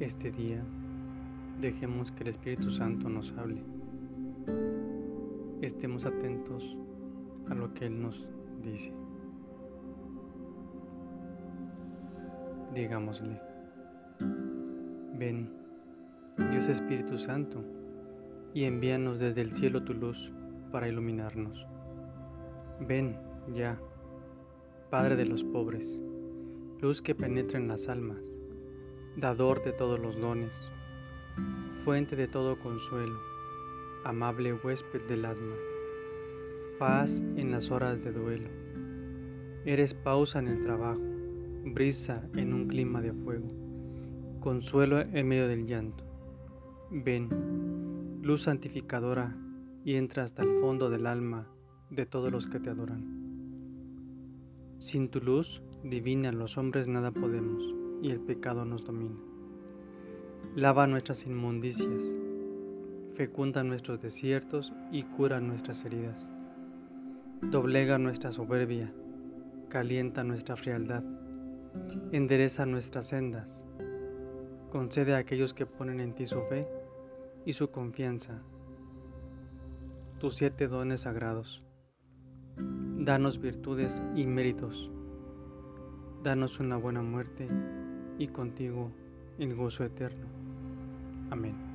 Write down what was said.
Este día dejemos que el Espíritu Santo nos hable. Estemos atentos a lo que Él nos dice. Digámosle, ven, Dios Espíritu Santo, y envíanos desde el cielo tu luz para iluminarnos. Ven ya, Padre de los pobres, luz que penetra en las almas, dador de todos los dones, fuente de todo consuelo, amable huésped del alma, paz en las horas de duelo. Eres pausa en el trabajo, brisa en un clima de fuego, consuelo en medio del llanto. Ven, luz santificadora, y entra hasta el fondo del alma de todos los que te adoran. Sin tu luz divina los hombres nada podemos y el pecado nos domina. Lava nuestras inmundicias, fecunda nuestros desiertos y cura nuestras heridas. Doblega nuestra soberbia, calienta nuestra frialdad, endereza nuestras sendas. Concede a aquellos que ponen en ti su fe y su confianza tus siete dones sagrados. Danos virtudes y méritos. Danos una buena muerte y contigo el gozo eterno. Amén.